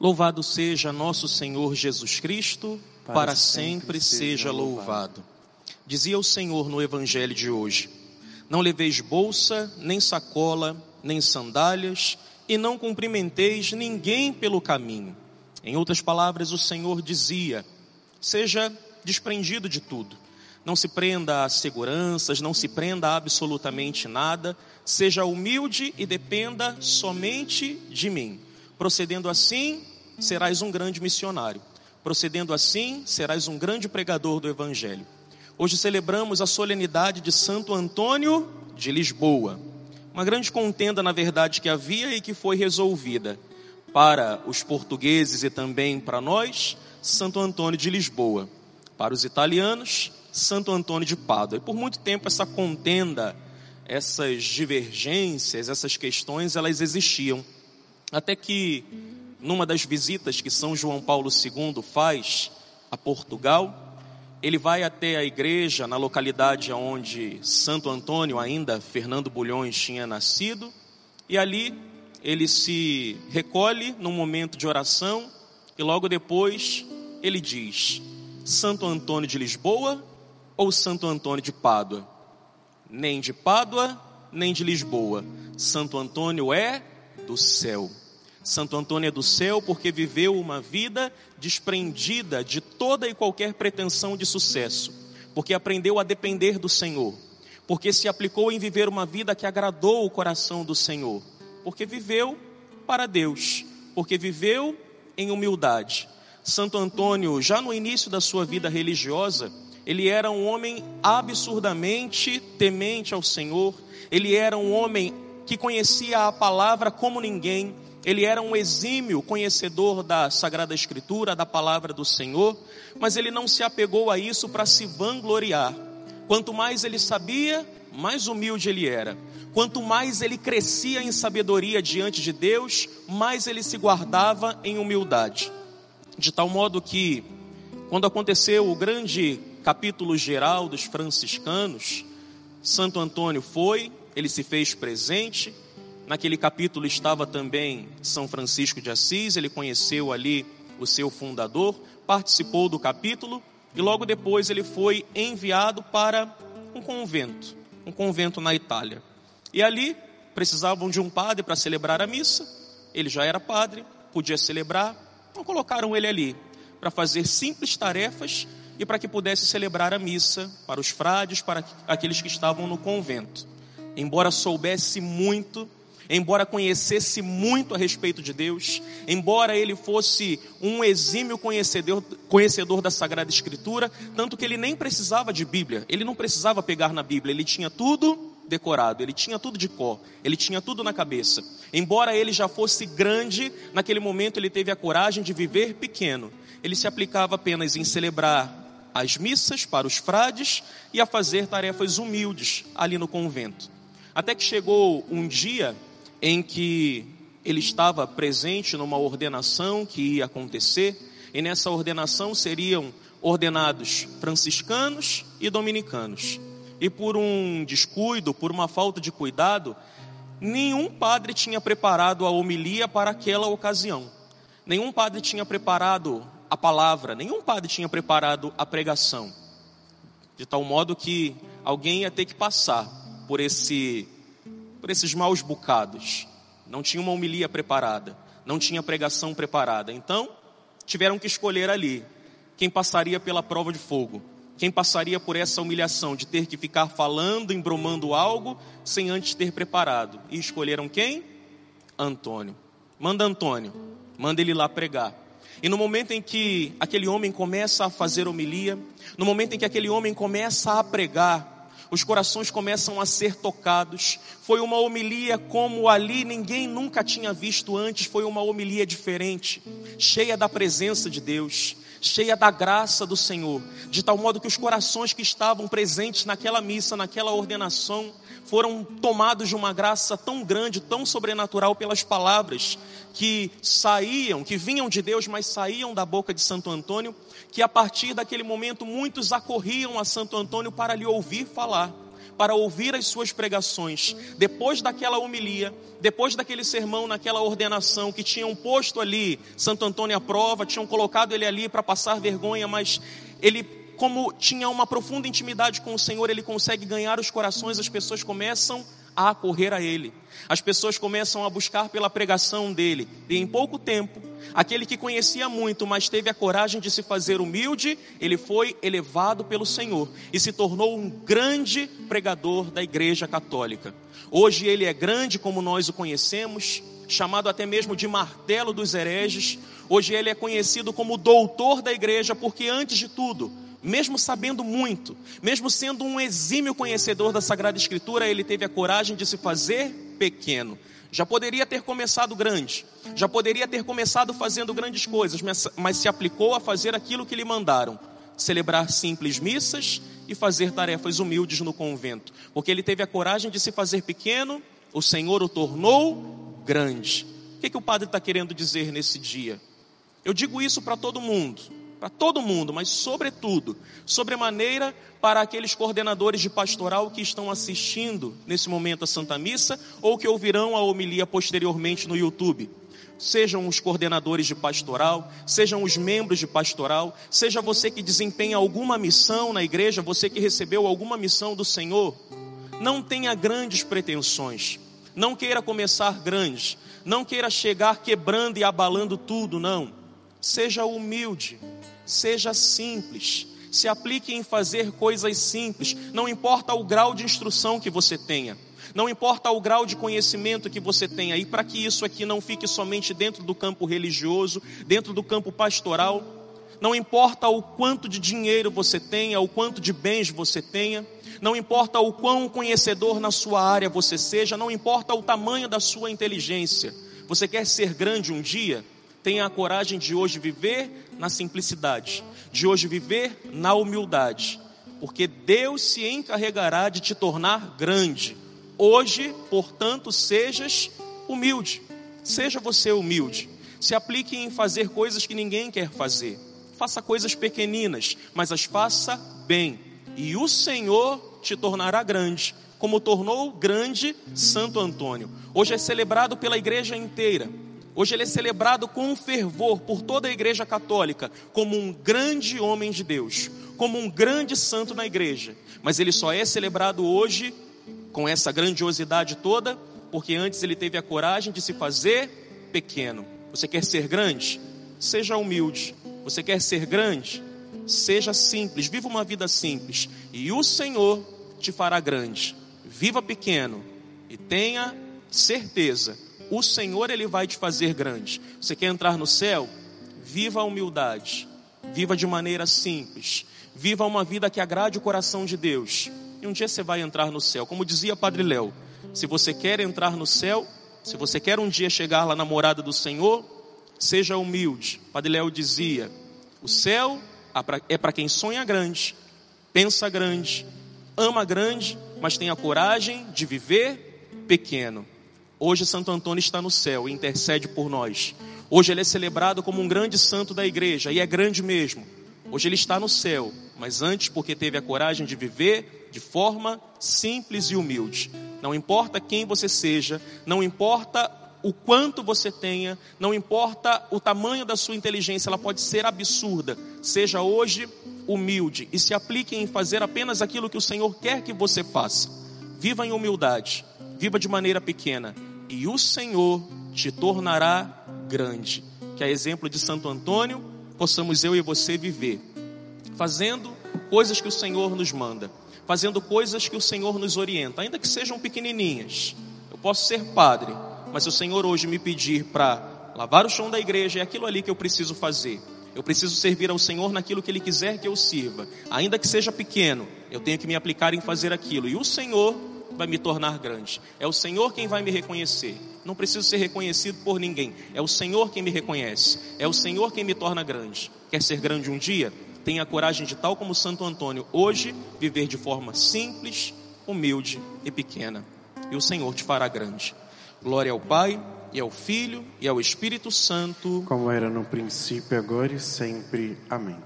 Louvado seja nosso Senhor Jesus Cristo, para, para sempre, sempre seja louvado. Dizia o Senhor no Evangelho de hoje: Não leveis bolsa, nem sacola, nem sandálias, e não cumprimenteis ninguém pelo caminho. Em outras palavras, o Senhor dizia: Seja desprendido de tudo. Não se prenda a seguranças, não se prenda a absolutamente nada. Seja humilde e dependa somente de mim. Procedendo assim, serás um grande missionário. Procedendo assim, serás um grande pregador do Evangelho. Hoje celebramos a solenidade de Santo Antônio de Lisboa. Uma grande contenda, na verdade, que havia e que foi resolvida. Para os portugueses e também para nós, Santo Antônio de Lisboa. Para os italianos, Santo Antônio de Pádua. E por muito tempo essa contenda, essas divergências, essas questões, elas existiam. Até que, numa das visitas que São João Paulo II faz a Portugal, ele vai até a igreja na localidade onde Santo Antônio, ainda Fernando Bulhões, tinha nascido, e ali ele se recolhe num momento de oração, e logo depois ele diz: Santo Antônio de Lisboa ou Santo Antônio de Pádua? Nem de Pádua, nem de Lisboa. Santo Antônio é do céu. Santo Antônio é do céu porque viveu uma vida desprendida de toda e qualquer pretensão de sucesso, porque aprendeu a depender do Senhor, porque se aplicou em viver uma vida que agradou o coração do Senhor, porque viveu para Deus, porque viveu em humildade. Santo Antônio, já no início da sua vida religiosa, ele era um homem absurdamente temente ao Senhor, ele era um homem que conhecia a palavra como ninguém, ele era um exímio conhecedor da Sagrada Escritura, da palavra do Senhor, mas ele não se apegou a isso para se vangloriar. Quanto mais ele sabia, mais humilde ele era. Quanto mais ele crescia em sabedoria diante de Deus, mais ele se guardava em humildade. De tal modo que, quando aconteceu o grande capítulo geral dos franciscanos, Santo Antônio foi, ele se fez presente. Naquele capítulo estava também São Francisco de Assis, ele conheceu ali o seu fundador, participou do capítulo e logo depois ele foi enviado para um convento, um convento na Itália. E ali precisavam de um padre para celebrar a missa. Ele já era padre, podia celebrar. Então colocaram ele ali para fazer simples tarefas e para que pudesse celebrar a missa para os frades, para aqueles que estavam no convento. Embora soubesse muito, embora conhecesse muito a respeito de Deus, embora ele fosse um exímio conhecedor, conhecedor da Sagrada Escritura, tanto que ele nem precisava de Bíblia, ele não precisava pegar na Bíblia, ele tinha tudo decorado, ele tinha tudo de cor, ele tinha tudo na cabeça. Embora ele já fosse grande, naquele momento ele teve a coragem de viver pequeno. Ele se aplicava apenas em celebrar as missas para os frades e a fazer tarefas humildes ali no convento. Até que chegou um dia em que ele estava presente numa ordenação que ia acontecer, e nessa ordenação seriam ordenados franciscanos e dominicanos. E por um descuido, por uma falta de cuidado, nenhum padre tinha preparado a homilia para aquela ocasião. Nenhum padre tinha preparado a palavra, nenhum padre tinha preparado a pregação. De tal modo que alguém ia ter que passar por esse por esses maus bocados. Não tinha uma homilia preparada, não tinha pregação preparada. Então, tiveram que escolher ali quem passaria pela prova de fogo, quem passaria por essa humilhação de ter que ficar falando, embromando algo sem antes ter preparado. E escolheram quem? Antônio. Manda Antônio, manda ele lá pregar. E no momento em que aquele homem começa a fazer homilia, no momento em que aquele homem começa a pregar, os corações começam a ser tocados. Foi uma homilia como ali ninguém nunca tinha visto antes, foi uma homilia diferente, cheia da presença de Deus, cheia da graça do Senhor, de tal modo que os corações que estavam presentes naquela missa, naquela ordenação, foram tomados de uma graça tão grande, tão sobrenatural pelas palavras que saíam, que vinham de Deus, mas saíam da boca de Santo Antônio, que a partir daquele momento muitos acorriam a Santo Antônio para lhe ouvir falar, para ouvir as suas pregações. Depois daquela homilia, depois daquele sermão, naquela ordenação que tinham posto ali Santo Antônio à prova, tinham colocado ele ali para passar vergonha, mas ele como tinha uma profunda intimidade com o Senhor, ele consegue ganhar os corações, as pessoas começam a correr a ele. As pessoas começam a buscar pela pregação dele. E em pouco tempo, aquele que conhecia muito, mas teve a coragem de se fazer humilde, ele foi elevado pelo Senhor e se tornou um grande pregador da Igreja Católica. Hoje ele é grande como nós o conhecemos, chamado até mesmo de martelo dos hereges. Hoje ele é conhecido como doutor da igreja, porque antes de tudo, mesmo sabendo muito, mesmo sendo um exímio conhecedor da Sagrada Escritura, ele teve a coragem de se fazer pequeno. Já poderia ter começado grande, já poderia ter começado fazendo grandes coisas, mas, se aplicou a fazer aquilo que lhe mandaram: celebrar simples missas e fazer tarefas humildes no convento, porque ele teve a coragem de se fazer pequeno, o Senhor o tornou grande. O que, que o padre está querendo dizer nesse dia? Eu digo isso para todo mundo para todo mundo, mas sobretudo, sobremaneira para aqueles coordenadores de pastoral que estão assistindo nesse momento a Santa Missa ou que ouvirão a homilia posteriormente no YouTube. Sejam os coordenadores de pastoral, sejam os membros de pastoral, seja você que desempenha alguma missão na igreja, você que recebeu alguma missão do Senhor, não tenha grandes pretensões, não queira começar grande, não queira chegar quebrando e abalando tudo, não. Seja humilde, seja simples. Se aplique em fazer coisas simples. Não importa o grau de instrução que você tenha. Não importa o grau de conhecimento que você tenha. E para que isso aqui não fique somente dentro do campo religioso, dentro do campo pastoral. Não importa o quanto de dinheiro você tenha, o quanto de bens você tenha. Não importa o quão conhecedor na sua área você seja. Não importa o tamanho da sua inteligência. Você quer ser grande um dia? Tenha a coragem de hoje viver na simplicidade, de hoje viver na humildade, porque Deus se encarregará de te tornar grande. Hoje, portanto, sejas humilde. Seja você humilde. Se aplique em fazer coisas que ninguém quer fazer. Faça coisas pequeninas, mas as faça bem. E o Senhor te tornará grande, como tornou grande Santo Antônio. Hoje é celebrado pela igreja inteira Hoje ele é celebrado com fervor por toda a Igreja Católica como um grande homem de Deus, como um grande santo na igreja. Mas ele só é celebrado hoje com essa grandiosidade toda porque antes ele teve a coragem de se fazer pequeno. Você quer ser grande? Seja humilde. Você quer ser grande? Seja simples, viva uma vida simples e o Senhor te fará grande. Viva pequeno e tenha certeza o Senhor ele vai te fazer grande. Você quer entrar no céu? Viva a humildade. Viva de maneira simples. Viva uma vida que agrade o coração de Deus. E um dia você vai entrar no céu. Como dizia Padre Léo, se você quer entrar no céu, se você quer um dia chegar lá na morada do Senhor, seja humilde. Padre Léo dizia: o céu é para quem sonha grande, pensa grande, ama grande, mas tem a coragem de viver pequeno. Hoje Santo Antônio está no céu e intercede por nós. Hoje ele é celebrado como um grande santo da igreja e é grande mesmo. Hoje ele está no céu, mas antes porque teve a coragem de viver de forma simples e humilde. Não importa quem você seja, não importa o quanto você tenha, não importa o tamanho da sua inteligência, ela pode ser absurda. Seja hoje humilde e se aplique em fazer apenas aquilo que o Senhor quer que você faça. Viva em humildade, viva de maneira pequena e o Senhor te tornará grande. Que a exemplo de Santo Antônio, possamos eu e você viver, fazendo coisas que o Senhor nos manda, fazendo coisas que o Senhor nos orienta, ainda que sejam pequenininhas. Eu posso ser padre, mas se o Senhor hoje me pedir para lavar o chão da igreja, é aquilo ali que eu preciso fazer. Eu preciso servir ao Senhor naquilo que Ele quiser que eu sirva, ainda que seja pequeno, eu tenho que me aplicar em fazer aquilo. E o Senhor vai me tornar grande. É o Senhor quem vai me reconhecer. Não preciso ser reconhecido por ninguém. É o Senhor quem me reconhece. É o Senhor quem me torna grande. Quer ser grande um dia? Tenha a coragem de, tal como Santo Antônio, hoje viver de forma simples, humilde e pequena. E o Senhor te fará grande. Glória ao Pai, e ao Filho, e ao Espírito Santo. Como era no princípio, agora e sempre. Amém.